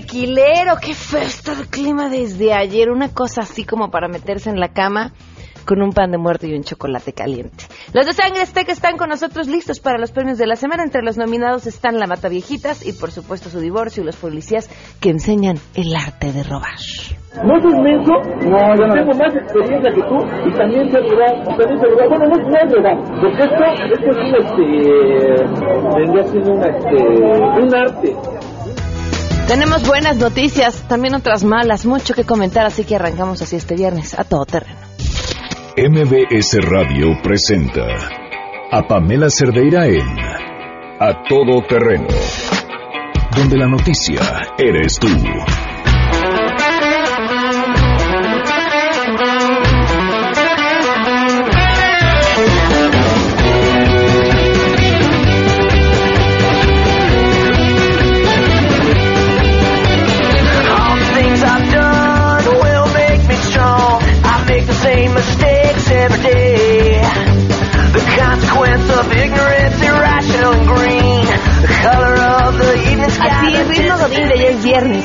tequilero, qué feo está el clima desde ayer. Una cosa así como para meterse en la cama con un pan de muerto y un chocolate caliente. Los de Sangre Azteca están con nosotros listos para los premios de la semana. Entre los nominados están La Mata Viejitas y, por supuesto, su divorcio y los policías que enseñan el arte de robar. ¿No es inmenso? No, yo no. Tengo más experiencia que tú y también sé robar, también robar. Bueno, no, no es robar, porque esto, esto es un, este, vendría siendo una, este, un arte. Tenemos buenas noticias, también otras malas, mucho que comentar, así que arrancamos así este viernes a todo terreno. MBS Radio presenta a Pamela Cerdeira en A Todo Terreno, donde la noticia eres tú.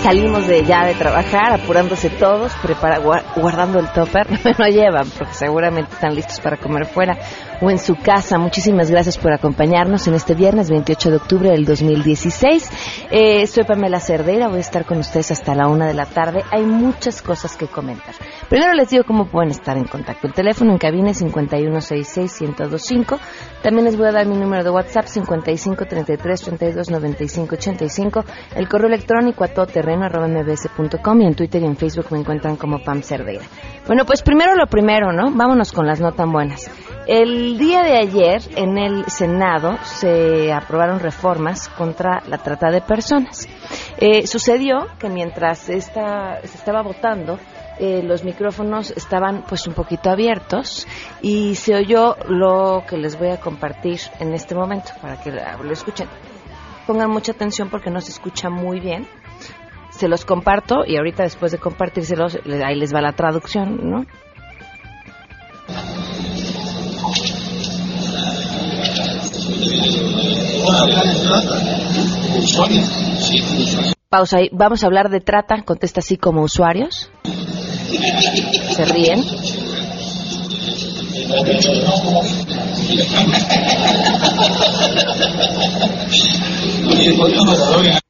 Salimos de ya de trabajar, apurándose todos, prepara, gua- guardando el topper, no me lo llevan, porque seguramente están listos para comer fuera o en su casa. Muchísimas gracias por acompañarnos en este viernes 28 de octubre del 2016. Eh, soy Pamela Cerdeira, voy a estar con ustedes hasta la una de la tarde. Hay muchas cosas que comentar. Primero les digo cómo pueden estar en contacto. El teléfono en cabina es 5166-1025. También les voy a dar mi número de WhatsApp 5533329585. El correo electrónico a todoterreno arroba mbs.com y en Twitter y en Facebook me encuentran como Pam Cerdeira. Bueno, pues primero lo primero, ¿no? Vámonos con las no tan buenas. El día de ayer en el Senado se aprobaron reformas contra la trata de personas. Eh, sucedió que mientras esta, se estaba votando, eh, los micrófonos estaban pues un poquito abiertos y se oyó lo que les voy a compartir en este momento para que lo escuchen. Pongan mucha atención porque no se escucha muy bien. Se los comparto y ahorita después de compartírselos ahí les va la traducción, ¿no? Pausa ahí. Vamos a hablar de trata. Contesta así como usuarios. Se ríen.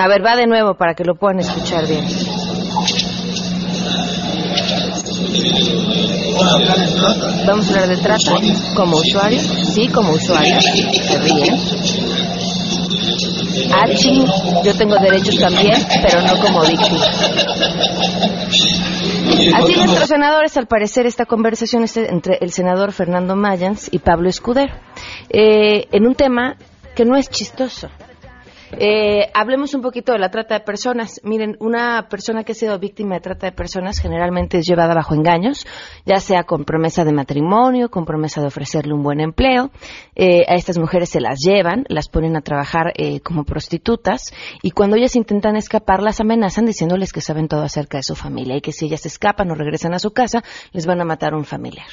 A ver, va de nuevo para que lo puedan escuchar bien. Vamos a hablar de trata como usuario. Sí, como usuario. Se ríen. Ah, yo tengo derechos también, pero no como víctima. Así nuestros senadores, al parecer, esta conversación es entre el senador Fernando Mayans y Pablo Escudero, eh, en un tema que no es chistoso. Eh, hablemos un poquito de la trata de personas. Miren, una persona que ha sido víctima de trata de personas generalmente es llevada bajo engaños, ya sea con promesa de matrimonio, con promesa de ofrecerle un buen empleo. Eh, a estas mujeres se las llevan, las ponen a trabajar eh, como prostitutas y cuando ellas intentan escapar las amenazan diciéndoles que saben todo acerca de su familia y que si ellas escapan o regresan a su casa les van a matar a un familiar.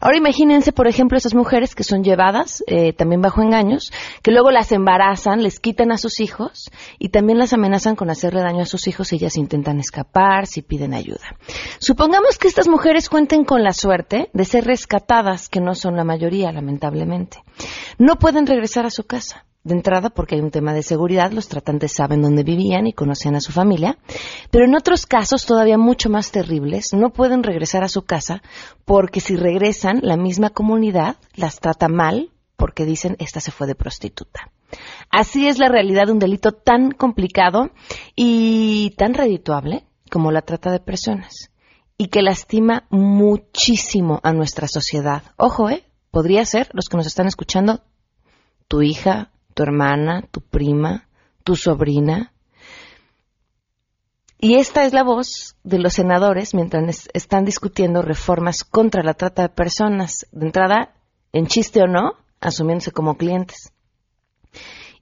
Ahora imagínense, por ejemplo, esas mujeres que son llevadas eh, también bajo engaños, que luego las embarazan, les quitan a sus hijos y también las amenazan con hacerle daño a sus hijos si ellas intentan escapar, si piden ayuda. Supongamos que estas mujeres cuenten con la suerte de ser rescatadas, que no son la mayoría, lamentablemente. No pueden regresar a su casa. De entrada, porque hay un tema de seguridad, los tratantes saben dónde vivían y conocían a su familia, pero en otros casos todavía mucho más terribles, no pueden regresar a su casa porque si regresan, la misma comunidad las trata mal porque dicen esta se fue de prostituta. Así es la realidad de un delito tan complicado y tan redituable como la trata de personas y que lastima muchísimo a nuestra sociedad. Ojo, ¿eh? Podría ser, los que nos están escuchando, tu hija, tu hermana, tu prima, tu sobrina. Y esta es la voz de los senadores mientras es- están discutiendo reformas contra la trata de personas. De entrada, en chiste o no, asumiéndose como clientes.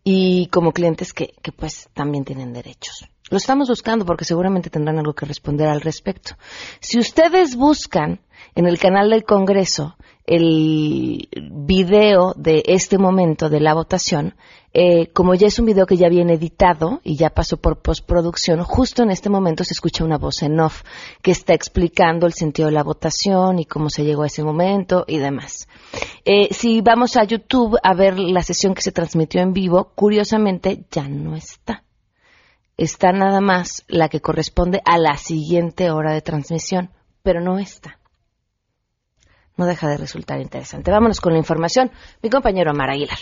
Y como clientes que, que pues también tienen derechos. Lo estamos buscando porque seguramente tendrán algo que responder al respecto. Si ustedes buscan en el canal del Congreso el video de este momento de la votación, eh, como ya es un video que ya viene editado y ya pasó por postproducción, justo en este momento se escucha una voz en off que está explicando el sentido de la votación y cómo se llegó a ese momento y demás. Eh, si vamos a YouTube a ver la sesión que se transmitió en vivo, curiosamente ya no está. Está nada más la que corresponde a la siguiente hora de transmisión, pero no está no deja de resultar interesante. Vámonos con la información. Mi compañero Amar Aguilar.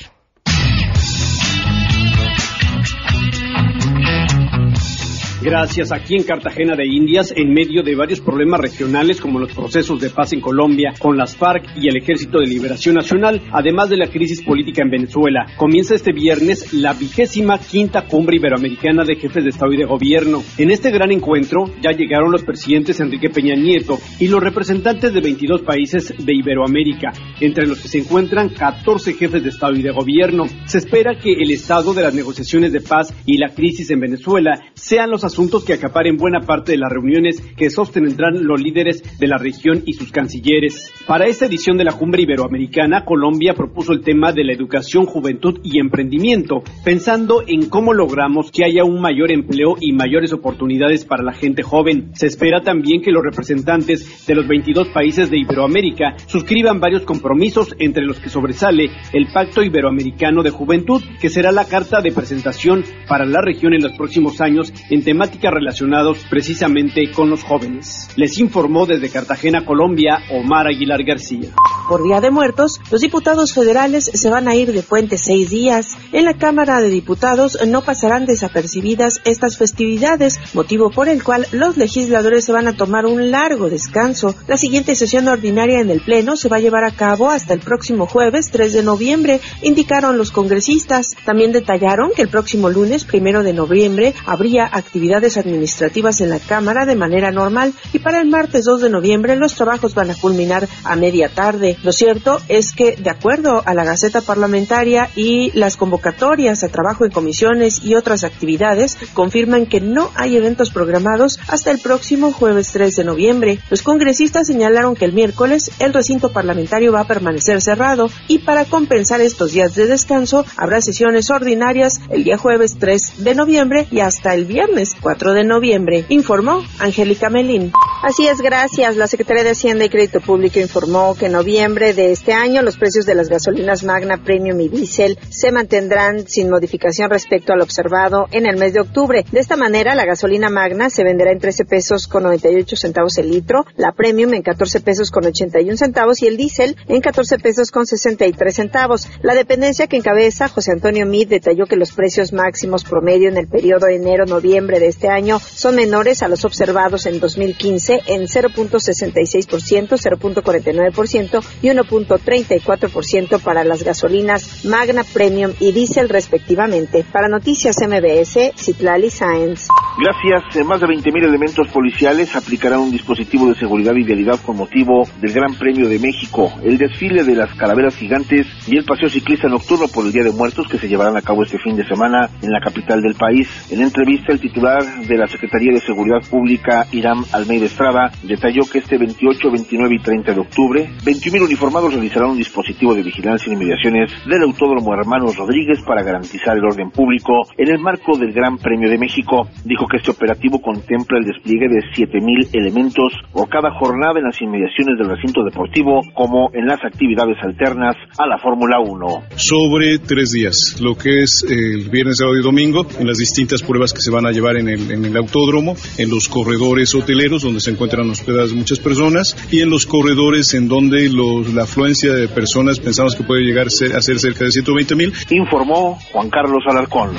Gracias. Aquí en Cartagena de Indias, en medio de varios problemas regionales como los procesos de paz en Colombia con las FARC y el Ejército de Liberación Nacional, además de la crisis política en Venezuela, comienza este viernes la vigésima quinta cumbre iberoamericana de jefes de Estado y de Gobierno. En este gran encuentro ya llegaron los presidentes Enrique Peña Nieto y los representantes de 22 países de Iberoamérica, entre los que se encuentran 14 jefes de Estado y de Gobierno. Se espera que el estado de las negociaciones de paz y la crisis en Venezuela sean los asuntos que acaparen buena parte de las reuniones que sostendrán los líderes de la región y sus cancilleres. Para esta edición de la Cumbre Iberoamericana, Colombia propuso el tema de la educación, juventud y emprendimiento, pensando en cómo logramos que haya un mayor empleo y mayores oportunidades para la gente joven. Se espera también que los representantes de los 22 países de Iberoamérica suscriban varios compromisos, entre los que sobresale el Pacto Iberoamericano de Juventud, que será la carta de presentación para la región en los próximos años en temas temáticas relacionados precisamente con los jóvenes. Les informó desde Cartagena, Colombia, Omar Aguilar García. Por Día de Muertos, los diputados federales se van a ir de puente seis días. En la Cámara de Diputados no pasarán desapercibidas estas festividades, motivo por el cual los legisladores se van a tomar un largo descanso. La siguiente sesión ordinaria en el Pleno se va a llevar a cabo hasta el próximo jueves 3 de noviembre, indicaron los congresistas. También detallaron que el próximo lunes primero de noviembre habría actividad administrativas en la Cámara de manera normal y para el martes 2 de noviembre los trabajos van a culminar a media tarde. Lo cierto es que, de acuerdo a la Gaceta Parlamentaria y las convocatorias a trabajo en comisiones y otras actividades, confirman que no hay eventos programados hasta el próximo jueves 3 de noviembre. Los congresistas señalaron que el miércoles el recinto parlamentario va a permanecer cerrado y para compensar estos días de descanso habrá sesiones ordinarias el día jueves 3 de noviembre y hasta el viernes 4 de noviembre, informó Angélica Melín. Así es, gracias. La Secretaría de Hacienda y Crédito Público informó que en noviembre de este año los precios de las gasolinas Magna Premium y Diesel se mantendrán sin modificación respecto al observado en el mes de octubre. De esta manera, la gasolina Magna se venderá en 13 pesos con 98 centavos el litro, la Premium en 14 pesos con 81 centavos y el Diesel en 14 pesos con 63 centavos. La dependencia que encabeza José Antonio Mid detalló que los precios máximos promedio en el periodo enero-noviembre de este año son menores a los observados en 2015 en 0.66%, 0.49% y 1.34% para las gasolinas Magna Premium y Diesel respectivamente. Para Noticias MBS, Citlali Sáenz. Gracias. Más de 20.000 elementos policiales aplicarán un dispositivo de seguridad y vialidad con motivo del Gran Premio de México, el desfile de las calaveras gigantes y el paseo ciclista nocturno por el Día de Muertos que se llevarán a cabo este fin de semana en la capital del país. En entrevista, el titular de la Secretaría de Seguridad Pública, Irán Almeida Estrada, detalló que este 28, 29 y 30 de octubre, 21.000 uniformados realizarán un dispositivo de vigilancia en inmediaciones del Autódromo Hermanos Rodríguez para garantizar el orden público en el marco del Gran Premio de México. Dijo que este operativo contempla el despliegue de 7.000 elementos por cada jornada en las inmediaciones del recinto deportivo, como en las actividades alternas a la Fórmula 1. Sobre tres días, lo que es el viernes, sábado y domingo, en las distintas pruebas que se van a llevar en el, en el autódromo, en los corredores hoteleros donde se encuentran hospedadas muchas personas y en los corredores en donde los, la afluencia de personas pensamos que puede llegar a ser cerca de 120 mil. Informó Juan Carlos Alarcón.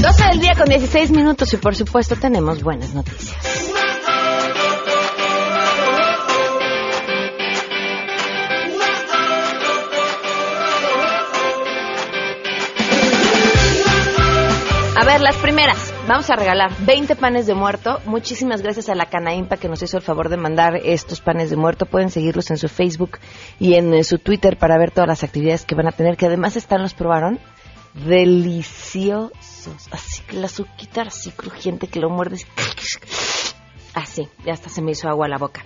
12 del día con 16 minutos y por supuesto tenemos buenas noticias. A ver, las primeras. Vamos a regalar 20 panes de muerto. Muchísimas gracias a la Canaimpa que nos hizo el favor de mandar estos panes de muerto. Pueden seguirlos en su Facebook y en, su Twitter para ver todas las actividades que van a tener, que además están, los probaron, deliciosos. Así que la azuquita así crujiente que lo muerdes Así, ya hasta se me hizo agua a la boca.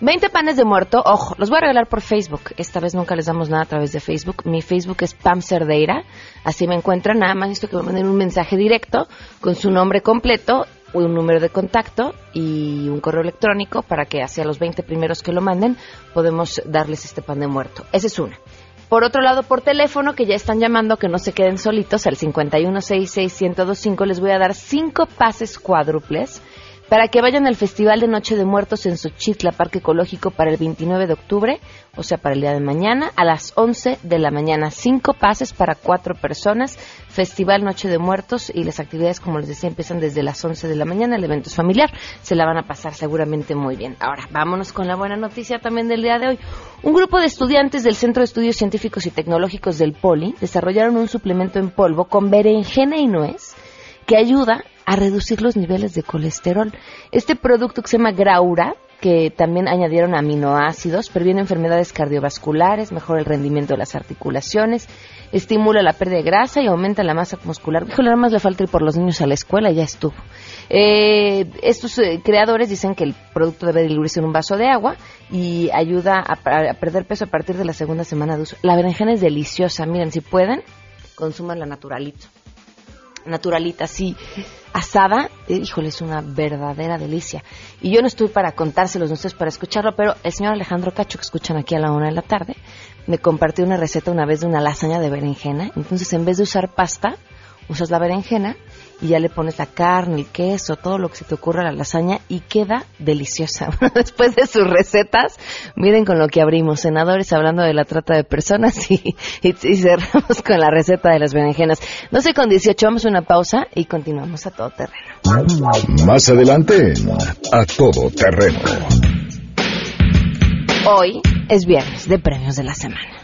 20 panes de muerto, ojo, los voy a regalar por Facebook. Esta vez nunca les damos nada a través de Facebook. Mi Facebook es Pam Cerdeira. Así me encuentran. Nada más esto que me manden un mensaje directo con su nombre completo, un número de contacto y un correo electrónico para que hacia los 20 primeros que lo manden podemos darles este pan de muerto. Esa es una. Por otro lado, por teléfono, que ya están llamando, que no se queden solitos, al 5166-1025, les voy a dar cinco pases cuádruples para que vayan al Festival de Noche de Muertos en Xochitla, Parque Ecológico, para el 29 de octubre, o sea, para el día de mañana, a las 11 de la mañana. Cinco pases para cuatro personas, Festival Noche de Muertos, y las actividades, como les decía, empiezan desde las 11 de la mañana, el evento es familiar, se la van a pasar seguramente muy bien. Ahora, vámonos con la buena noticia también del día de hoy. Un grupo de estudiantes del Centro de Estudios Científicos y Tecnológicos del POLI desarrollaron un suplemento en polvo con berenjena y nuez que ayuda a reducir los niveles de colesterol. Este producto que se llama Graura, que también añadieron aminoácidos, previene enfermedades cardiovasculares, mejora el rendimiento de las articulaciones, estimula la pérdida de grasa y aumenta la masa muscular. Híjole, nada más le falta ir por los niños a la escuela, ya estuvo. Eh, estos eh, creadores dicen que el producto debe diluirse en un vaso de agua y ayuda a, a perder peso a partir de la segunda semana de uso. La berenjena es deliciosa, miren, si pueden, consuman la naturalito naturalita así asada, eh, híjole, es una verdadera delicia. Y yo no estoy para contárselos, no estoy para escucharlo, pero el señor Alejandro Cacho, que escuchan aquí a la una de la tarde, me compartió una receta una vez de una lasaña de berenjena. Entonces, en vez de usar pasta, usas la berenjena y ya le pones la carne, el queso, todo lo que se te ocurra a la lasaña y queda deliciosa. Después de sus recetas, miren con lo que abrimos, senadores hablando de la trata de personas y, y, y cerramos con la receta de las berenjenas. No sé, con 18 vamos a una pausa y continuamos a todo terreno. Más adelante, a todo terreno. Hoy es viernes de premios de la semana.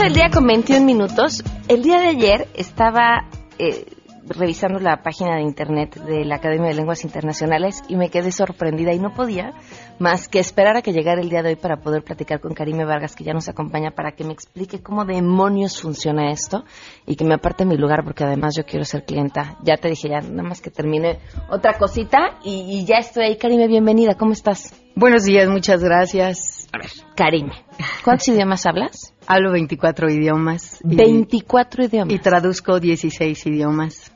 El día con 21 minutos. El día de ayer estaba eh, revisando la página de internet de la Academia de Lenguas Internacionales y me quedé sorprendida y no podía más que esperar a que llegara el día de hoy para poder platicar con Karime Vargas, que ya nos acompaña, para que me explique cómo demonios funciona esto y que me aparte mi lugar, porque además yo quiero ser clienta. Ya te dije, ya nada más que termine otra cosita y, y ya estoy ahí. Karime, bienvenida, ¿cómo estás? Buenos días, muchas gracias. A ver, Karime, ¿cuántos idiomas hablas? Hablo 24 idiomas. Y, 24 idiomas. Y traduzco 16 idiomas.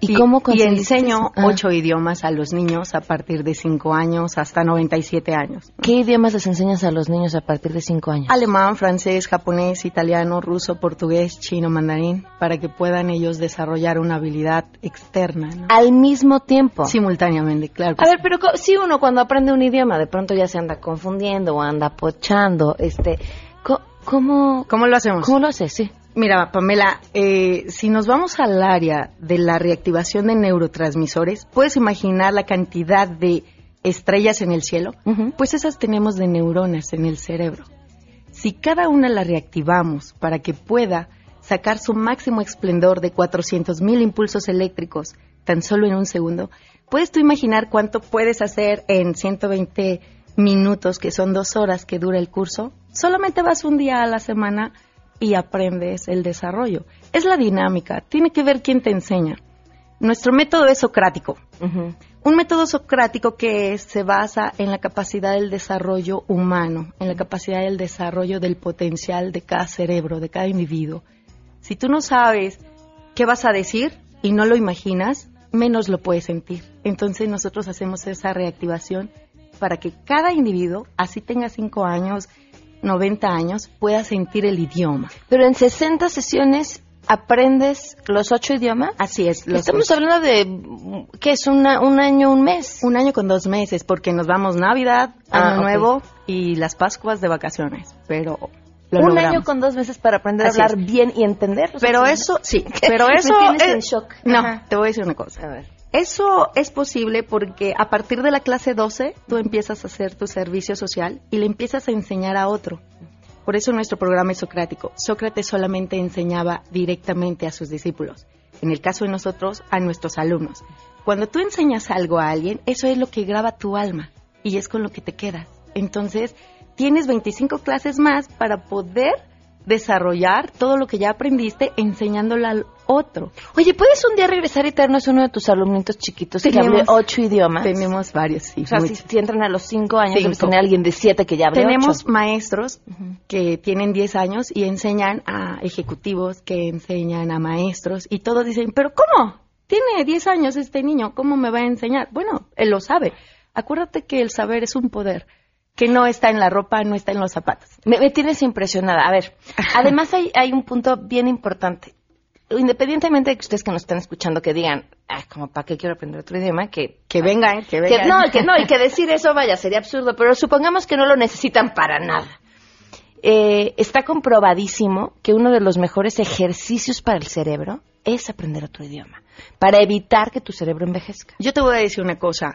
¿Y, y cómo Y enseño ah. 8 idiomas a los niños a partir de 5 años hasta 97 años. ¿Qué idiomas les enseñas a los niños a partir de 5 años? Alemán, francés, japonés, italiano, ruso, portugués, chino, mandarín, para que puedan ellos desarrollar una habilidad externa. ¿no? Al mismo tiempo. Simultáneamente, claro. a ver, pero si uno cuando aprende un idioma de pronto ya se anda confundiendo o anda pochando, este, ¿cómo, ¿Cómo lo hacemos? ¿Cómo lo haces? Sí. Mira, Pamela, eh, si nos vamos al área de la reactivación de neurotransmisores, puedes imaginar la cantidad de estrellas en el cielo, uh -huh. pues esas tenemos de neuronas en el cerebro. Si cada una la reactivamos para que pueda sacar su máximo esplendor de 400 mil impulsos eléctricos tan solo en un segundo, puedes tú imaginar cuánto puedes hacer en 120 minutos, que son dos horas que dura el curso. Solamente vas un día a la semana y aprendes el desarrollo. Es la dinámica, tiene que ver quién te enseña. Nuestro método es socrático. Uh -huh. Un método socrático que se basa en la capacidad del desarrollo humano, en la capacidad del desarrollo del potencial de cada cerebro, de cada individuo. Si tú no sabes qué vas a decir y no lo imaginas, menos lo puedes sentir. Entonces nosotros hacemos esa reactivación para que cada individuo, así tenga cinco años, 90 años pueda sentir el idioma. Pero en 60 sesiones aprendes los ocho idiomas. Así es. Estamos ocho. hablando de, ¿qué es? Una, un año, un mes. Un año con dos meses, porque nos vamos Navidad, Año ah, Nuevo okay. y las Pascuas de vacaciones. Pero Lo un logramos. año con dos meses para aprender Así a hablar es. bien y entender. Pero eso, sí, pero Me eso tienes es- en shock. No, Ajá. te voy a decir una cosa. A ver. Eso es posible porque a partir de la clase 12 tú empiezas a hacer tu servicio social y le empiezas a enseñar a otro. Por eso nuestro programa es socrático. Sócrates solamente enseñaba directamente a sus discípulos. En el caso de nosotros, a nuestros alumnos. Cuando tú enseñas algo a alguien, eso es lo que graba tu alma y es con lo que te quedas. Entonces, tienes 25 clases más para poder desarrollar todo lo que ya aprendiste enseñándolo al otro. Oye, ¿puedes un día regresar y traernos uno de tus alumnitos chiquitos que Tenemos- hable ocho idiomas? Tenemos varios, sí. O sea, si, entran a los cinco años, Cinco. debes tener alguien de siete que ya hable Tenemos ocho. maestros que tienen 10 años y enseñan a ejecutivos que enseñan a maestros y todos dicen, pero ¿cómo? Tiene 10 años este niño, ¿cómo me va a enseñar? Bueno, él lo sabe. Acuérdate que el saber es un poder que no está en la ropa, no está en los zapatos. Me, me tienes impresionada. A ver, además hay, hay un punto bien importante. Independientemente de que ustedes que nos están escuchando que digan, ah, como para qué quiero aprender otro idioma, que Que vengan, que que vengan. no, que no, y que decir eso vaya sería absurdo, pero supongamos que no lo necesitan para nada. Eh, está comprobadísimo que uno de los mejores ejercicios para el cerebro es aprender otro idioma, para evitar que tu cerebro envejezca. Yo te voy a decir una cosa.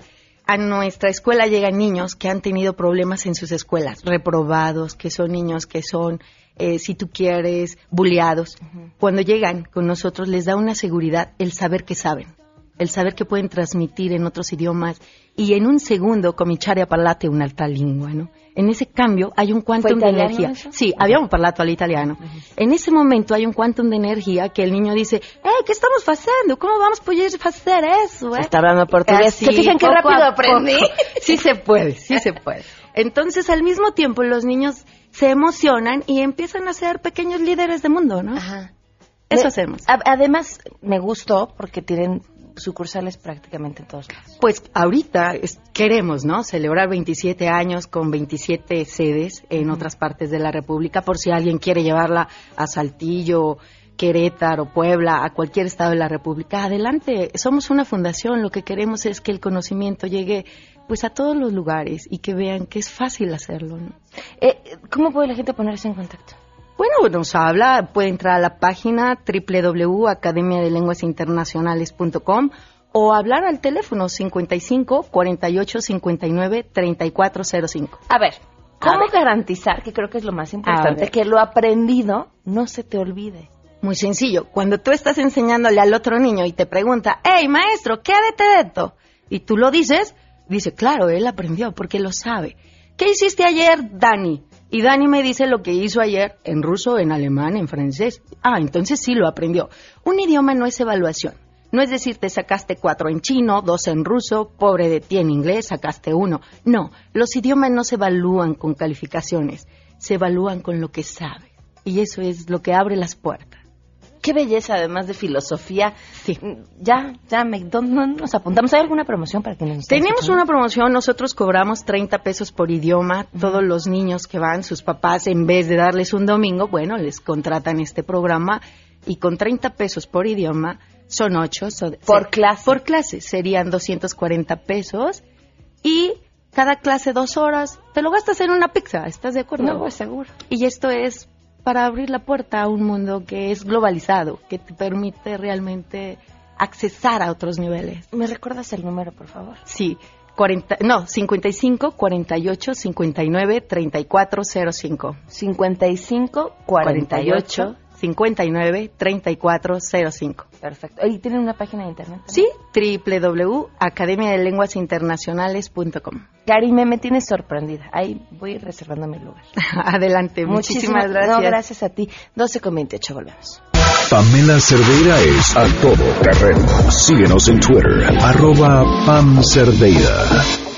A nuestra escuela llegan niños que han tenido problemas en sus escuelas, reprobados, que son niños que son, eh, si tú quieres, bulleados. Cuando llegan con nosotros les da una seguridad el saber que saben, el saber que pueden transmitir en otros idiomas y en un segundo cominciare a parlare un'altra lingua, ¿no? En ese cambio hay un quantum de energía. eso? Sí, habíamos parlato all'italiano. En ese momento hay un quantum de energía que el niño dice, eh, ¿qué estamos haciendo? ¿Cómo vamos a poder hacer eso? Se eh?" está hablando portugués. ¿Se fijan qué rápido aprendí? Sí se puede, sí se puede. Entonces, al mismo tiempo, los niños se emocionan y empiezan a ser pequeños líderes de mundo, ¿no? Ajá. Eso hacemos. además, me gustó porque tienen sucursales prácticamente en todos lados. Pues ahorita es- queremos, ¿no? Celebrar 27 años con 27 sedes en otras partes de la República, por si alguien quiere llevarla a Saltillo, Querétaro, Puebla, a cualquier estado de la República. Adelante, somos una fundación, lo que queremos es que el conocimiento llegue pues a todos los lugares y que vean que es fácil hacerlo, ¿no? Eh, ¿Cómo puede la gente ponerse en contacto? Bueno, nos habla, puede entrar a la página www.academiadelenguasinternacionales.com o hablar al teléfono 55 48 59 3405. A ver, A ¿cómo ver. garantizar, que creo que es lo más importante, que lo aprendido no se te olvide? Muy sencillo. Cuando tú estás enseñándole al otro niño y te pregunta, hey maestro, ¿qué de esto? Y tú lo dices, dice, claro, él aprendió porque lo sabe. ¿Qué hiciste ayer, Dani? Y Dani me dice lo que hizo ayer en ruso, en alemán, en francés. Ah, entonces sí lo aprendió. Un idioma no es evaluación. No es decir, te sacaste cuatro en chino, dos en ruso, pobre de ti en inglés, sacaste uno. No, los idiomas no se evalúan con calificaciones, se evalúan con lo que sabes. Y eso es lo que abre las puertas. Qué belleza, además de filosofía. Sí. Ya, ya, me, ¿dónde nos apuntamos? ¿Hay alguna promoción para que nos Tenemos escuchando? una promoción, nosotros cobramos 30 pesos por idioma. Todos los niños que van, sus papás, en vez de darles un domingo, bueno, les contratan este programa y con 30 pesos por idioma son 8. Por clase. Por clase serían 240 pesos y cada clase dos horas. Te lo gastas en una pizza, ¿estás de acuerdo? No, pues seguro. Y esto es para abrir la puerta a un mundo que es globalizado, que te permite realmente accesar a otros niveles. ¿Me recuerdas el número, por favor? Sí, 40, no, 55 48 59 34 05. 55 48. 59 34 05. Perfecto. ¿Y tienen una página de internet? Sí, www.academiadelenguasinternacionales.com. Gary, me, me tienes sorprendida. Ahí voy reservando mi lugar. Adelante, muchísimas, gracias. No, gracias a ti. 12 con 28, volvemos. Pamela Cerdeira es a todo terreno. Síguenos en Twitter, arroba Pam Cerdeira.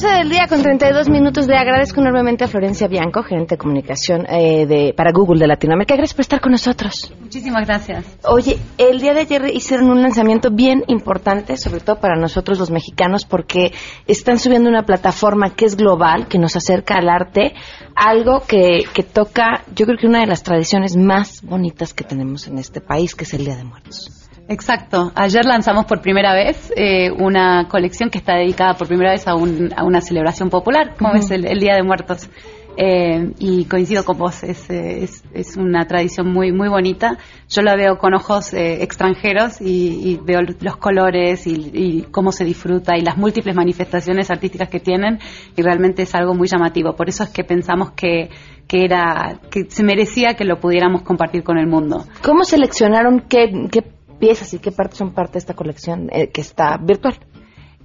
Día con 32 minutos. Le agradezco enormemente a Florencia Bianco, gerente de comunicación eh, de, para Google de Latinoamérica. Gracias por estar con nosotros. Muchísimas gracias. Oye, el día de ayer hicieron un lanzamiento bien importante, sobre todo para nosotros los mexicanos, porque están subiendo una plataforma que es global, que nos acerca al arte, algo que, que toca, yo creo que una de las tradiciones más bonitas que tenemos en este país, que es el Día de Muertos. Exacto. Ayer lanzamos por primera vez eh, una colección que está dedicada por primera vez a, un- a una celebración popular, como es el, el Día de Muertos. Eh, y coincido con vos, es, eh, es, es una tradición muy muy bonita. Yo la veo con ojos eh, extranjeros y, y veo los colores y, y cómo se disfruta y las múltiples manifestaciones artísticas que tienen y realmente es algo muy llamativo. Por eso es que pensamos que, que era que se merecía que lo pudiéramos compartir con el mundo. ¿Cómo seleccionaron qué, qué piezas y qué partes son parte de esta colección eh, que está virtual?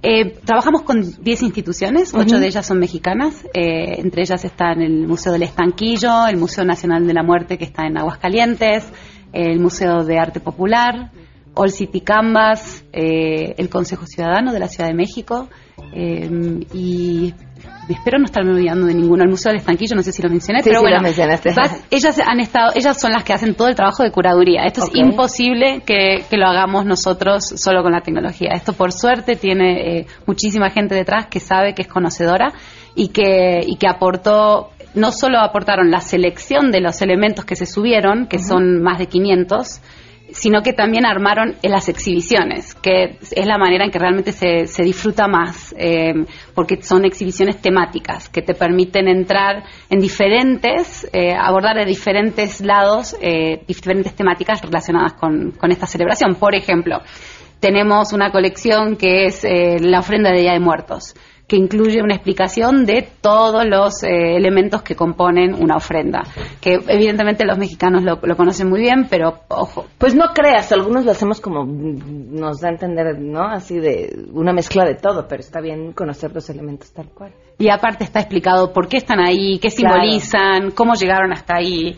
Eh, trabajamos con 10 instituciones, Ujú. ocho de ellas son mexicanas, eh, entre ellas están el Museo del Estanquillo, el Museo Nacional de la Muerte que está en Aguascalientes, el Museo de Arte Popular, All City Canvas, eh, el Consejo Ciudadano de la Ciudad de México eh, y espero no estarme olvidando de ninguno, el Museo del Estanquillo, no sé si lo mencioné, Sí, pero sí, bueno, lo mencionaste. vas- ellas han estado, ellas son las que hacen todo el trabajo de curaduría. Esto es imposible que, que lo hagamos nosotros solo con la tecnología. Esto por suerte tiene eh, muchísima gente detrás que sabe, que es conocedora y que, y que aportó, no solo aportaron la selección de los elementos que se subieron, que son más de 500, sino que también armaron en las exhibiciones, que es la manera en que realmente se, se disfruta más, eh, porque son exhibiciones temáticas que te permiten entrar en diferentes, eh, abordar de diferentes lados eh, diferentes temáticas relacionadas con, con esta celebración. Por ejemplo, tenemos una colección que es eh, la ofrenda de Día de Muertos que incluye una explicación de todos los eh, elementos que componen una ofrenda, que evidentemente los mexicanos lo, lo conocen muy bien, pero ojo, Pues no creas, algunos lo hacemos como nos da a entender, ¿no? Así de una mezcla de todo, pero está bien conocer los elementos tal cual. Y aparte está explicado por qué están ahí, qué Claro. simbolizan, cómo llegaron hasta ahí.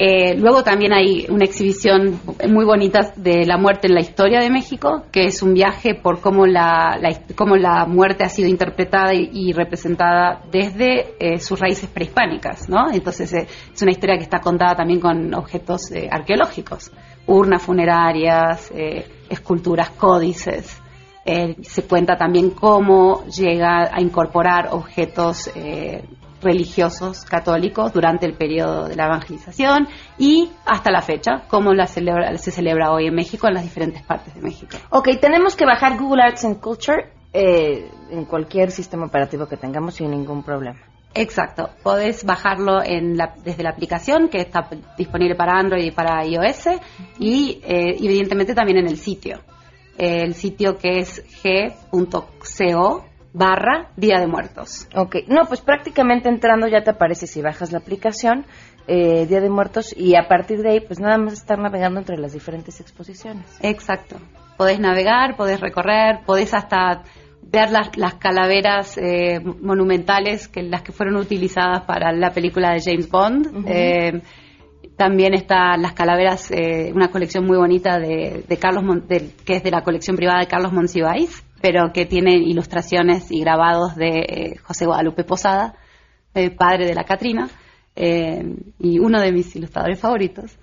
Eh, luego también hay una exhibición muy bonita de la muerte en la historia de México, que es un viaje por cómo la, cómo la muerte ha sido interpretada y, representada desde eh, sus raíces prehispánicas, ¿no? Entonces eh, es una historia que está contada también con objetos eh, arqueológicos, urnas funerarias, esculturas, códices. Se cuenta también cómo llega a incorporar objetos religiosos católicos durante el periodo de la evangelización y hasta la fecha, cómo la celebra- se celebra hoy en México en las diferentes partes de México. Ok, tenemos que bajar Google Arts and Culture eh, en cualquier sistema operativo que tengamos sin ningún problema. Exacto, podés bajarlo en la- desde la aplicación que está disponible para Android y para iOS y eh, evidentemente también en el sitio. El sitio que es g.co barra Día de Muertos. Ok, no, pues prácticamente entrando ya te aparece si bajas la aplicación eh, Día de Muertos y a partir de ahí pues nada más estar navegando entre las diferentes exposiciones. Exacto. Podés navegar, podés recorrer, podés hasta ver las, las calaveras eh, monumentales que las que fueron utilizadas para la película de James Bond. Eh, también están las calaveras, eh, una colección muy bonita de, de Carlos Mon- que es de la colección privada de Carlos Monsiváis, pero que tiene ilustraciones y grabados de eh, José Guadalupe Posada, padre de la Catrina, eh, y uno de mis ilustradores favoritos.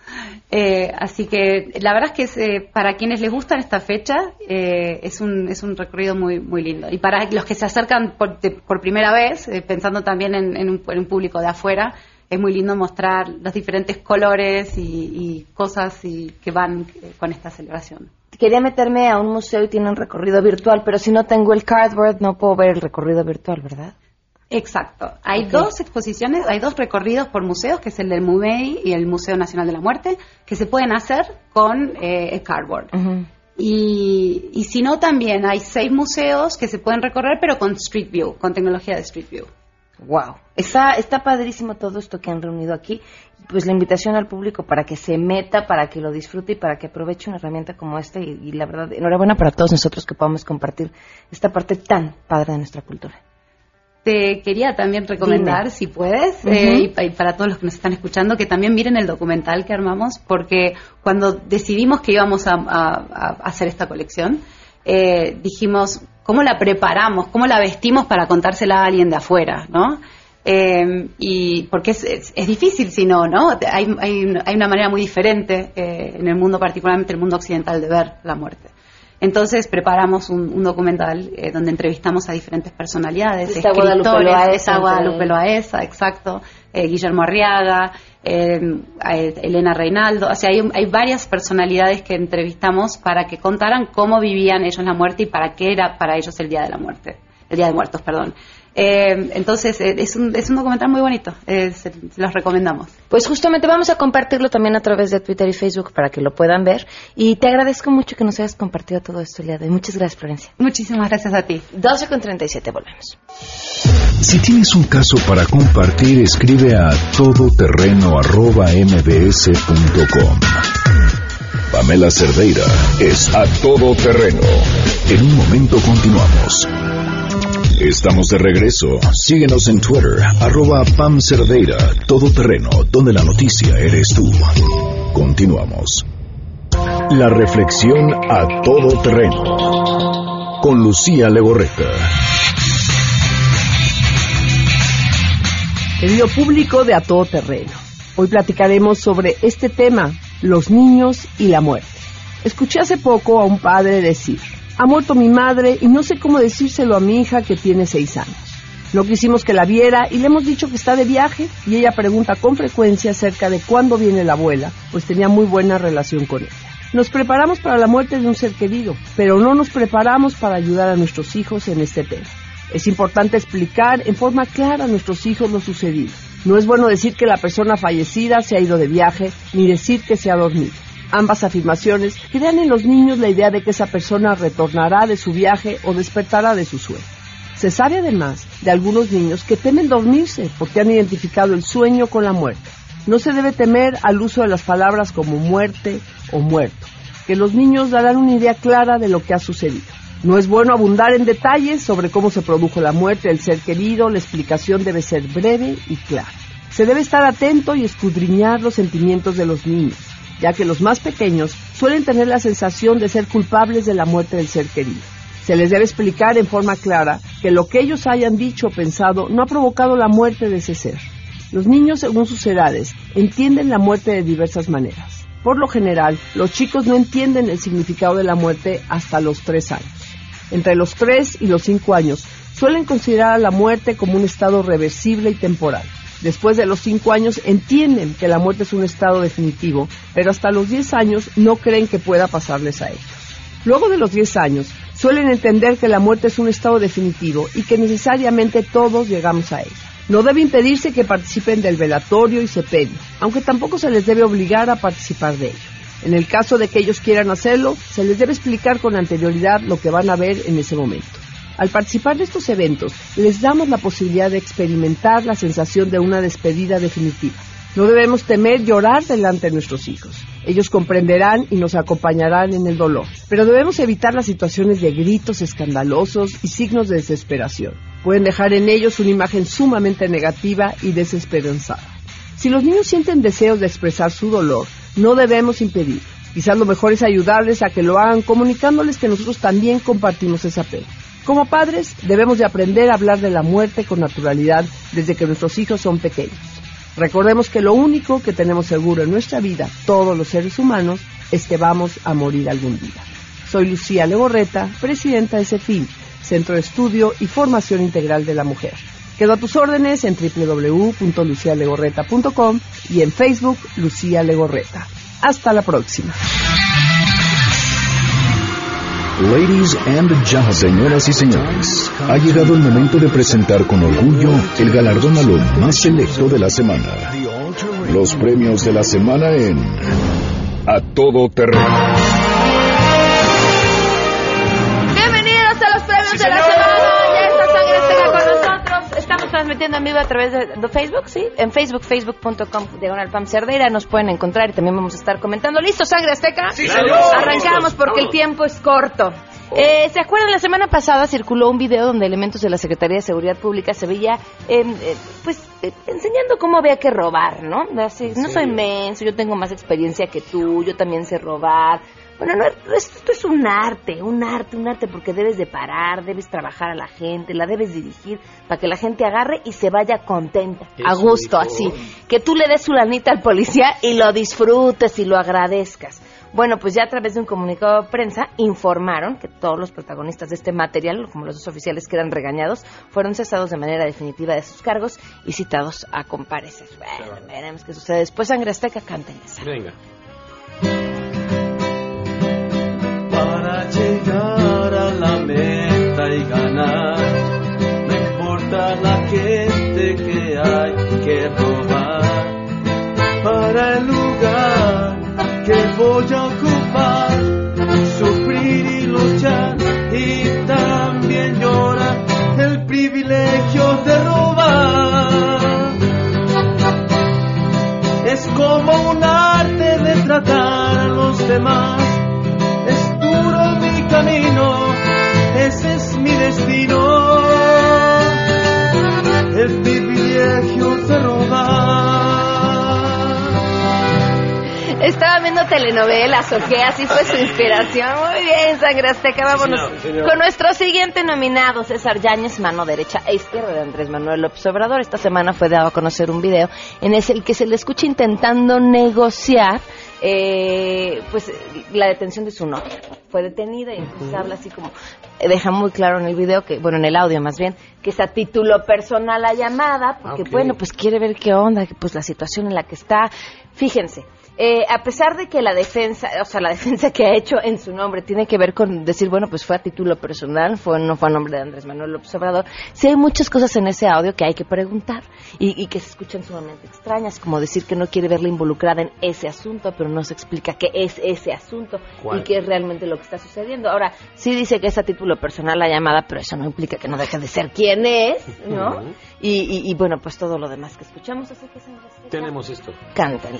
Eh, así que la verdad es que es, para quienes les gusta esta fecha es, un, es un recorrido muy, muy lindo. Y para los que se acercan por, primera vez, pensando también en, un, en un público de afuera, es muy lindo mostrar los diferentes colores y, y cosas y, que van con esta celebración. Quería meterme a un museo y tiene un recorrido virtual, pero si no tengo el cardboard no puedo ver el recorrido virtual, ¿verdad? Exacto. Hay dos exposiciones, hay dos recorridos por museos, que es el del MUMEI y el Museo Nacional de la Muerte, que se pueden hacer con eh, el cardboard. Y, y si no, también hay seis museos que se pueden recorrer, pero con Street View, con tecnología de Street View. Wow. Está, está padrísimo todo esto que han reunido aquí. Pues la invitación al público para que se meta, para que lo disfrute y para que aproveche una herramienta como esta. Y, y la verdad, enhorabuena para todos nosotros que podamos compartir esta parte tan padre de nuestra cultura. Te quería también recomendar, Dime. si puedes, eh, y, pa- y para todos los que nos están escuchando, que también miren el documental que armamos, porque cuando decidimos que íbamos a, a- a hacer esta colección, eh, dijimos, cómo la preparamos, cómo la vestimos para contársela a alguien de afuera, ¿no? Eh, y porque es, es, difícil si no, ¿no? Hay, hay, hay una manera muy diferente eh, en el mundo, particularmente el mundo occidental, de ver la muerte. Entonces preparamos un, un documental eh, donde entrevistamos a diferentes personalidades, Está Guadalupe escritores, Loaesa, está Guadalupe Loaesa, exacto, eh, Guillermo Arriaga, eh, eh, Elena Reinaldo, o sea, hay, hay varias personalidades que entrevistamos para que contaran cómo vivían ellos la muerte y para qué era para ellos el Día de la Muerte, el Día de Muertos, perdón. Eh, entonces, eh, es, un, es un documental muy bonito, eh, se, se los recomendamos. Pues justamente vamos a compartirlo también a través de Twitter y Facebook para que lo puedan ver. Y te agradezco mucho que nos hayas compartido todo esto el día de hoy. Muchas gracias, Florencia. Muchísimas gracias a ti. 12 con 37, volvemos. Si tienes un caso para compartir, escribe a todoterreno.mbs.com. Pamela Cerdeira es a todo terreno. En un momento continuamos. Estamos de regreso. Síguenos en Twitter, arroba Pam Cerdeira, todo terreno, donde la noticia eres tú. Continuamos. La reflexión a todo terreno. Con Lucía Legorreta. Querido público de A Todo Terreno, hoy platicaremos sobre este tema, los niños y la muerte. Escuché hace poco a un padre decir, ha muerto mi madre y no sé cómo decírselo a mi hija que tiene seis años. No quisimos que la viera y le hemos dicho que está de viaje y ella pregunta con frecuencia acerca de cuándo viene la abuela, pues tenía muy buena relación con ella. Nos preparamos para la muerte de un ser querido, pero no nos preparamos para ayudar a nuestros hijos en este tema. Es importante explicar en forma clara a nuestros hijos lo sucedido. No es bueno decir que la persona fallecida se ha ido de viaje, ni decir que se ha dormido. Ambas afirmaciones crean en los niños la idea de que esa persona retornará de su viaje o despertará de su sueño. Se sabe además de algunos niños que temen dormirse porque han identificado el sueño con la muerte. No se debe temer al uso de las palabras como muerte o muerto, que los niños darán una idea clara de lo que ha sucedido. No es bueno abundar en detalles sobre cómo se produjo la muerte del ser querido, la explicación debe ser breve y clara. Se debe estar atento y escudriñar los sentimientos de los niños, ya que los más pequeños suelen tener la sensación de ser culpables de la muerte del ser querido. Se les debe explicar en forma clara que lo que ellos hayan dicho o pensado no ha provocado la muerte de ese ser. Los niños, según sus edades, entienden la muerte de diversas maneras. Por lo general, los chicos no entienden el significado de la muerte hasta los tres años. Entre los 3 y los 5 años suelen considerar la muerte como un estado reversible y temporal. Después de los 5 años entienden que la muerte es un estado definitivo, pero hasta los 10 años no creen que pueda pasarles a ellos. Luego de los 10 años suelen entender que la muerte es un estado definitivo y que necesariamente todos llegamos a ella. No debe impedirse que participen del velatorio y sepelio, aunque tampoco se les debe obligar a participar de ello. En el caso de que ellos quieran hacerlo, se les debe explicar con anterioridad lo que van a ver en ese momento. Al participar de estos eventos, les damos la posibilidad de experimentar la sensación de una despedida definitiva. No debemos temer llorar delante de nuestros hijos. Ellos comprenderán y nos acompañarán en el dolor, pero debemos evitar las situaciones de gritos escandalosos y signos de desesperación. Pueden dejar en ellos una imagen sumamente negativa y desesperanzada. Si los niños sienten deseos de expresar su dolor, no debemos impedir. Quizás lo mejor es ayudarles a que lo hagan comunicándoles que nosotros también compartimos esa pena. Como padres, debemos de aprender a hablar de la muerte con naturalidad desde que nuestros hijos son pequeños. Recordemos que lo único que tenemos seguro en nuestra vida, todos los seres humanos, es que vamos a morir algún día. Soy Lucía Legorreta, presidenta de CEFIL, Centro de Estudio y Formación Integral de la Mujer. Quedo a tus órdenes en www.lucialegorreta.com y en Facebook Lucía Legorreta. Hasta la próxima. Ladies and gentlemen, señoras y señores, ha llegado el momento de presentar con orgullo el galardón a lo más selecto de la semana. Los premios de la semana en A Todo Terreno. Bienvenidos a los premios Sí, de la semana. Transmitiendo en vivo a través de, de Facebook, ¿sí? En Facebook, facebook.com, diagonal Pam Cerdeira. Nos pueden encontrar y también vamos a estar comentando. ¿Listo, Sangre Azteca? Sí, señor. Arrancamos porque el tiempo es corto. Eh, ¿Se acuerdan? La semana pasada circuló un video donde elementos de la Secretaría de Seguridad Pública se veía, em, eh, pues, eh, enseñando cómo había que robar, ¿no? Así, no soy menso, yo tengo más experiencia que tú, yo también sé robar. Bueno, no, esto es un arte, un arte, un arte, porque debes de parar, debes trabajar a la gente, la debes dirigir para que la gente agarre y se vaya contenta, a gusto, dijo. así. Que tú le des su lanita al policía y lo disfrutes y lo agradezcas. Bueno, pues ya a través de un comunicado de prensa informaron que todos los protagonistas de este material, como los dos oficiales que eran regañados, fueron cesados de manera definitiva de sus cargos y citados a comparecer. Bueno, veremos qué sucede después. Sangre Azteca, cántenles. Venga. Para llegar a la meta y ganar. No importa la gente telenovelas o qué, así fue su inspiración. Muy bien, Sangre Azteca, vámonos señor, señor. con nuestro siguiente nominado, César Yáñez, mano derecha e izquierda de Andrés Manuel López Obrador. Esta semana fue dado a conocer un video en el que se le escucha intentando negociar eh, pues la detención de su novia. Fue detenida y entonces habla así como, eh, deja muy claro en el video que, bueno, en el audio más bien, que es a título personal la llamada, porque bueno, pues quiere ver qué onda, pues la situación en la que está. Fíjense, eh, a pesar de que la defensa, o sea, la defensa que ha hecho en su nombre tiene que ver con decir, bueno, pues fue a título personal, fue, no fue a nombre de Andrés Manuel López Obrador, sí hay muchas cosas en ese audio que hay que preguntar y, y que se escuchan sumamente extrañas, como decir que no quiere verla involucrada en ese asunto, pero no se explica qué es ese asunto ¿Cuál? y qué es realmente lo que está sucediendo. Ahora, sí dice que es a título personal la llamada, pero eso no implica que no deje de ser quien es, ¿no? Y, y- y, bueno, pues todo lo demás que escuchamos, así que se Tenemos esto. Cántale.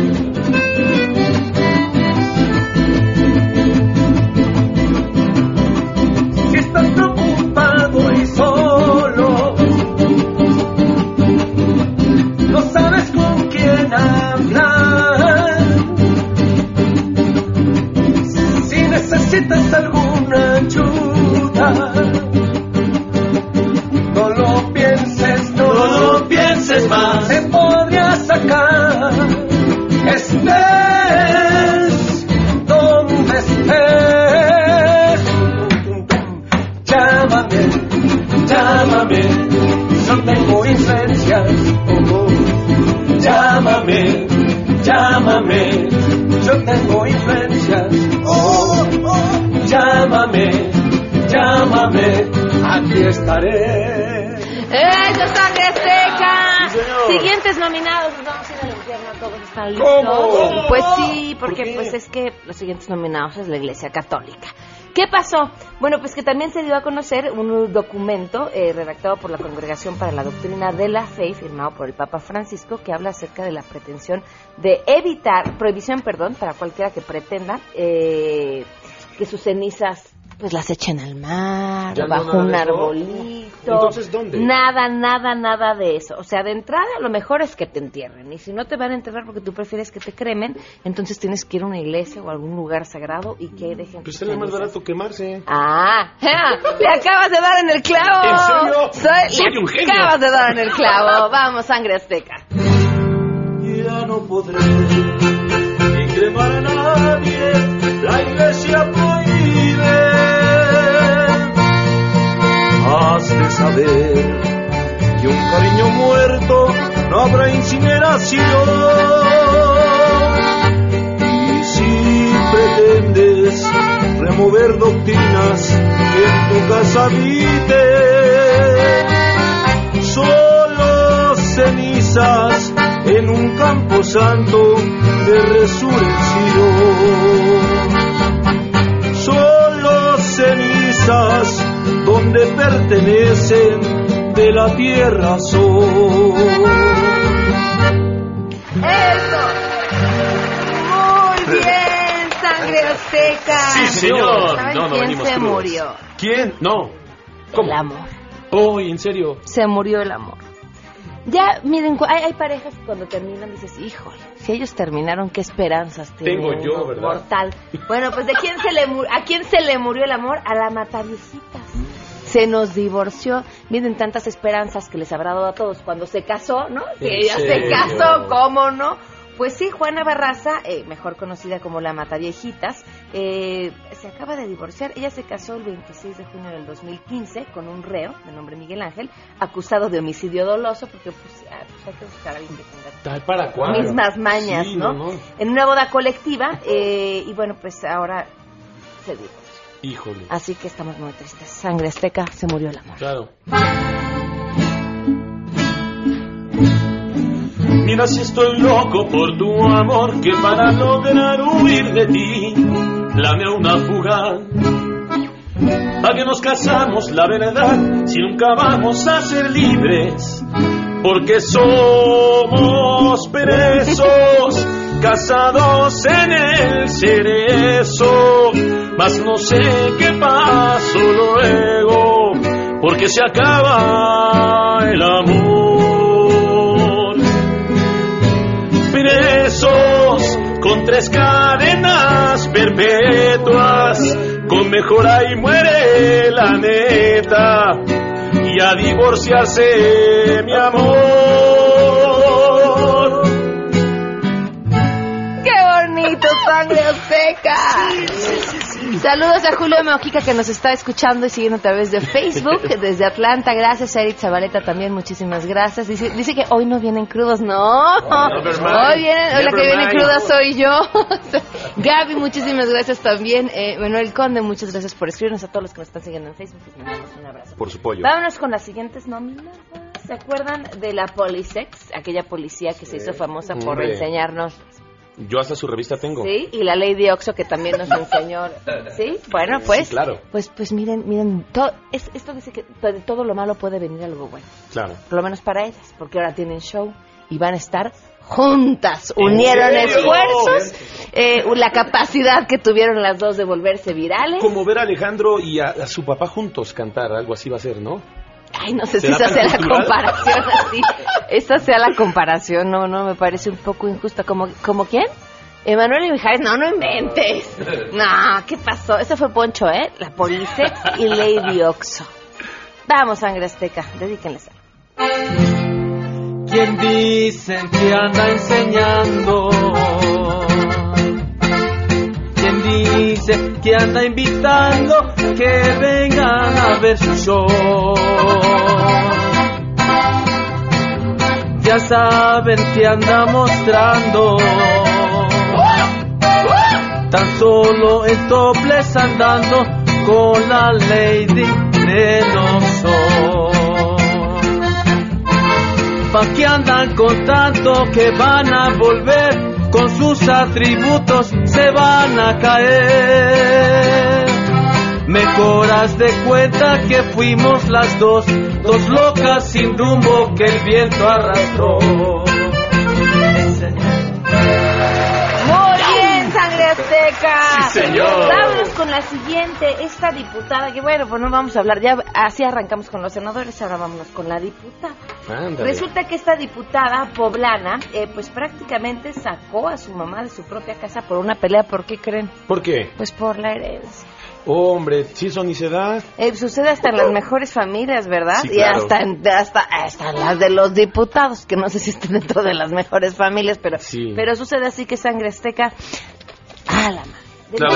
todos están listos. ¿Cómo? Pues sí, ¿Por porque pues es que los siguientes nominados es la Iglesia Católica. ¿Qué pasó? Bueno, pues que también se dio a conocer un documento eh, redactado por la Congregación para la Doctrina de la Fe, y firmado por el Papa Francisco, que habla acerca de la pretensión de evitar, prohibición, perdón, para cualquiera que pretenda eh, que sus cenizas pues las echen al mar, Ya o no bajo nada un arbolito. Entonces, ¿dónde? Nada, nada, nada de eso. O sea, de entrada lo mejor es que te entierren. Y si no te van a enterrar porque tú prefieres que te cremen, entonces tienes que ir a una iglesia o a algún lugar sagrado y que dejen Pues sale más barato quemarse. Ah, le acabas de dar en el clavo. ¿En serio? Soy, Soy le un genio. acabas de dar en el clavo. Vamos, sangre azteca. ya no podré ni cremar a nadie, la iglesia de saber que un cariño muerto no habrá incineración. Y si pretendes remover doctrinas que en tu casa habiten, solo cenizas en un campo santo de resurrección. Solo cenizas donde pertenecen de la tierra son. Eso. Muy bien, sangre Azteca. Sí, señor. ¿Saben No, no quién venimos se crudos. murió? ¿Quién? No. El amor. Oh, ¿en serio? Se murió el amor. Ya, miren, hay, hay parejas que cuando terminan dices, híjole, si ellos terminaron, qué esperanzas tiene Tengo yo, ¿verdad? Mortal. Bueno, pues ¿de quién se le ¿a quién se le murió el amor? A la mataviejitas. Se nos divorció. Miren tantas esperanzas que les habrá dado a todos cuando se casó, ¿no? Que ¿En ella se casó, ¿cómo no? Pues sí, Juana Barraza, eh, mejor conocida como la Mataviejitas, eh, se acaba de divorciar. Ella se casó el 26 de junio del 2015 con un reo de nombre Miguel Ángel, acusado de homicidio doloso, porque pues, ah, pues hay que buscar a alguien que tenga Tal para cuándo. mismas mañas, Sí, ¿no? no, no. En una boda colectiva, eh, y bueno, pues ahora se divorció. Híjole. Así que estamos muy tristes. Sangre azteca, se murió el amor. Claro. Mira si estoy loco por tu amor que para lograr huir de ti planeé una fuga. ¿A que nos casamos la verdad si nunca vamos a ser libres? Porque somos presos, casados en el cerezo. Mas no sé qué pasó luego, porque se acaba el amor presos con tres cadenas perpetuas, con mejora y muere la neta, y a divorciarse mi amor. Saludos a Julio Mojica que nos está escuchando y siguiendo a través de Facebook desde Atlanta. Gracias Eric Zabaleta también, muchísimas gracias. Dice, dice que hoy no vienen crudos. No, hoy vienen, hoy la que viene cruda soy yo. Gaby, muchísimas gracias también. Eh, Manuel Conde, muchas gracias por escribirnos a todos los que nos están siguiendo en Facebook. Les mandamos un abrazo. Por su pollo. Vámonos con las siguientes nóminas. ¿Se acuerdan de la Polisex? Aquella policía que se hizo famosa por Hombre. enseñarnos Yo hasta su revista tengo. Sí, y la Lady Oxo que también nos enseñó. Sí, bueno, pues. Sí, claro. Pues, pues miren, miren, to- es, esto dice que de todo lo malo puede venir algo bueno. Claro. Por lo menos para ellas, porque ahora tienen show y van a estar juntas. Unieron esfuerzos, eh, la capacidad que tuvieron las dos de volverse virales. Como ver a Alejandro y a, a su papá juntos cantar, algo así va a ser, ¿no? Ay, no sé si ¿Será esa sea la comparación así. Esa sea la comparación, no, no, me parece un poco injusta. ¿Como, como quién? Emanuel y Mijares, no, no inventes. No, ¿qué pasó? Ese fue Poncho, ¿eh? La Police y Lady Oxo. Vamos, sangre azteca, dedíquenles. quien dicen que anda enseñando, que anda invitando que vengan a ver su show. Ya saben que anda mostrando, tan solo en andando con la lady de los ¿Pa' qué andan contando que van a volver? Con sus atributos se van a caer. Mejor haz de cuenta que fuimos las dos, dos locas sin rumbo que el viento arrastró. Sí, señor. Vámonos con la siguiente, esta diputada, que bueno, pues no vamos a hablar, ya así arrancamos con los senadores, ahora vámonos con la diputada. Ándale. Resulta que esta diputada poblana, eh, pues prácticamente sacó a su mamá de su propia casa por una pelea. ¿Por qué creen? ¿Por qué? Pues por la herencia. Hombre, si eso ni se da. Eh, sucede hasta en las mejores familias, ¿verdad? Sí, Y hasta, en- hasta, hasta las de los diputados, que no sé si están dentro de las mejores familias, pero, Sí. pero sucede así que sangre azteca. ¡Ah, la madre! Claro.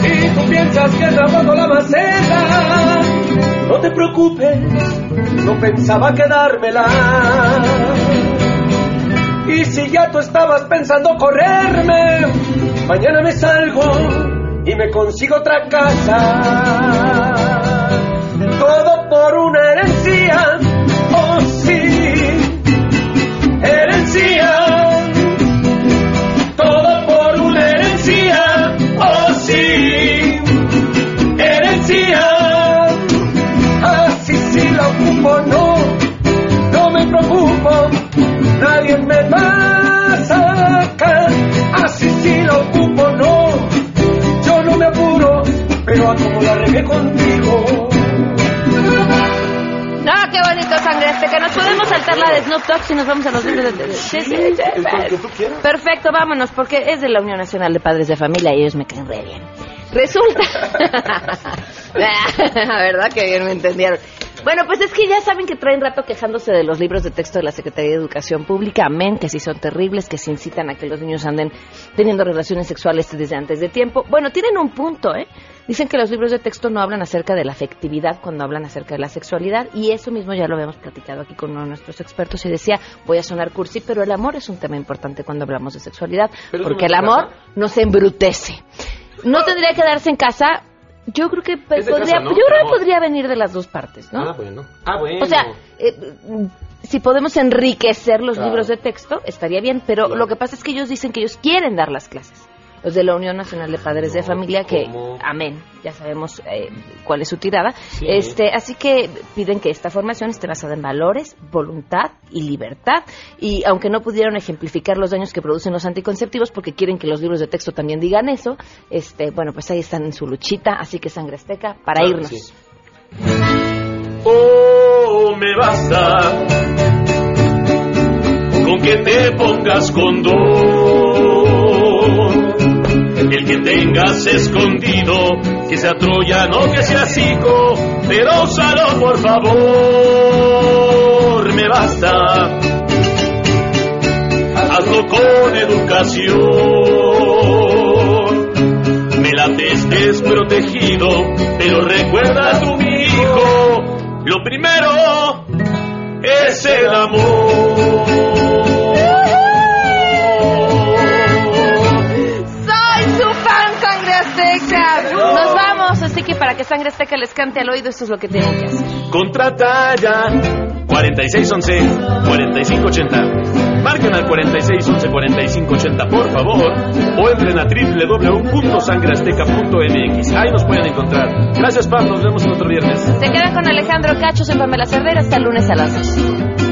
Si tú piensas que tapando la maceta, no te preocupes, no pensaba quedármela. Y si ya tú estabas pensando correrme, mañana me salgo y me consigo otra casa. Todo por una herencia, la regué contigo. No, qué bonito sangre este, que nos podemos saltar la de Snoop Dogg si nos vamos a los libros de... Sí. Perfecto, vámonos, porque es de la Unión Nacional de Padres de Familia y ellos me caen re bien. Resulta... la verdad que bien me entendieron. Bueno, pues es que ya saben que traen rato quejándose de los libros de texto de la Secretaría de Educación Pública, amén, que sí son terribles, que se incitan a que los niños anden teniendo relaciones sexuales desde antes de tiempo. Bueno, tienen un punto, ¿eh? Dicen que los libros de texto no hablan acerca de la afectividad cuando hablan acerca de la sexualidad y eso mismo ya lo habíamos platicado aquí con uno de nuestros expertos y decía, voy a sonar cursi, pero el amor es un tema importante cuando hablamos de sexualidad, Pero porque el amor nos embrutece. No tendría que quedarse en casa. Yo creo que podría, casa, ¿no? yo creo que Amor. podría venir de las dos partes, ¿no? Ah, bueno. Ah, bueno. O sea, eh, si podemos enriquecer los Claro. libros de texto, estaría bien, pero lo que pasa es que ellos dicen que ellos quieren dar las clases. Los de la Unión Nacional de Padres de Familia, que, ¿cómo? amén, ya sabemos eh, cuál es su tirada. Este, así que piden que esta formación esté basada en valores, voluntad y libertad. Y aunque no pudieron ejemplificar los daños que producen los anticonceptivos, porque quieren que los libros de texto también digan eso, este, bueno, pues ahí están en su luchita, así que sangre azteca, para Claro irnos. sí. Oh, me basta con que te pongas condón. Tengas escondido, que sea troyano, que sea psico, pero úsalo por favor, me basta. Hazlo con educación. Me late estés protegido, pero recuerda tú, mi hijo, lo primero es el amor. Que para que Sangre Azteca les cante al oído, esto es lo que tienen que hacer. Contrata ya 4611-4580. Marquen al 4611-4580 por favor o entren a www.sangreazteca.mx. Ahí nos pueden encontrar. Gracias, Pam. Nos vemos el otro viernes. Se quedan con Alejandro Cachos en Pamela Cervera hasta el lunes a las 2.